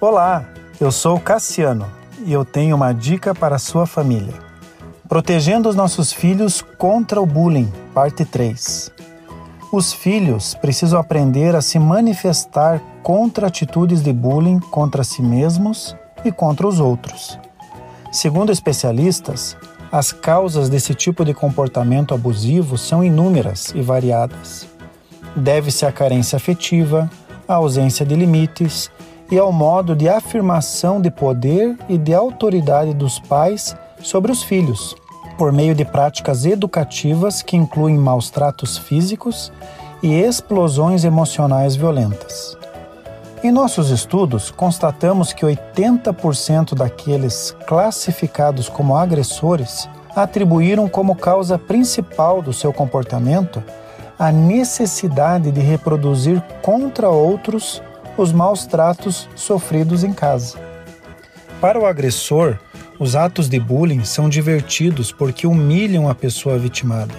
Olá, eu sou Cassiano e eu tenho uma dica para sua família. Protegendo os nossos filhos contra o bullying, parte 3. Os filhos precisam aprender a se manifestar contra atitudes de bullying contra si mesmos e contra os outros. Segundo especialistas, as causas desse tipo de comportamento abusivo são inúmeras e variadas. Deve-se à carência afetiva, à ausência de limites e ao modo de afirmação de poder e de autoridade dos pais sobre os filhos, por meio de práticas educativas que incluem maus tratos físicos e explosões emocionais violentas. Em nossos estudos, constatamos que 80% daqueles classificados como agressores atribuíram como causa principal do seu comportamento a necessidade de reproduzir contra outros os maus tratos sofridos em casa. Para o agressor, os atos de bullying são divertidos porque humilham a pessoa vitimada.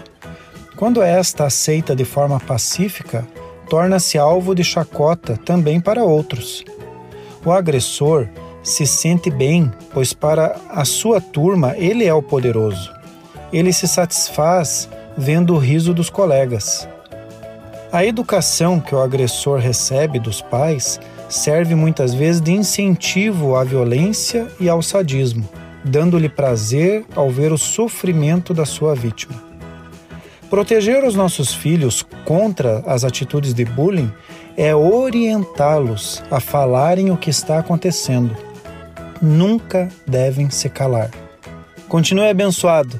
Quando esta aceita de forma pacífica, torna-se alvo de chacota também para outros. O agressor se sente bem, pois para a sua turma ele é o poderoso. Ele se satisfaz vendo o riso dos colegas. A educação que o agressor recebe dos pais serve muitas vezes de incentivo à violência e ao sadismo, dando-lhe prazer ao ver o sofrimento da sua vítima. Proteger os nossos filhos contra as atitudes de bullying é orientá-los a falarem o que está acontecendo. Nunca devem se calar. Continue abençoado,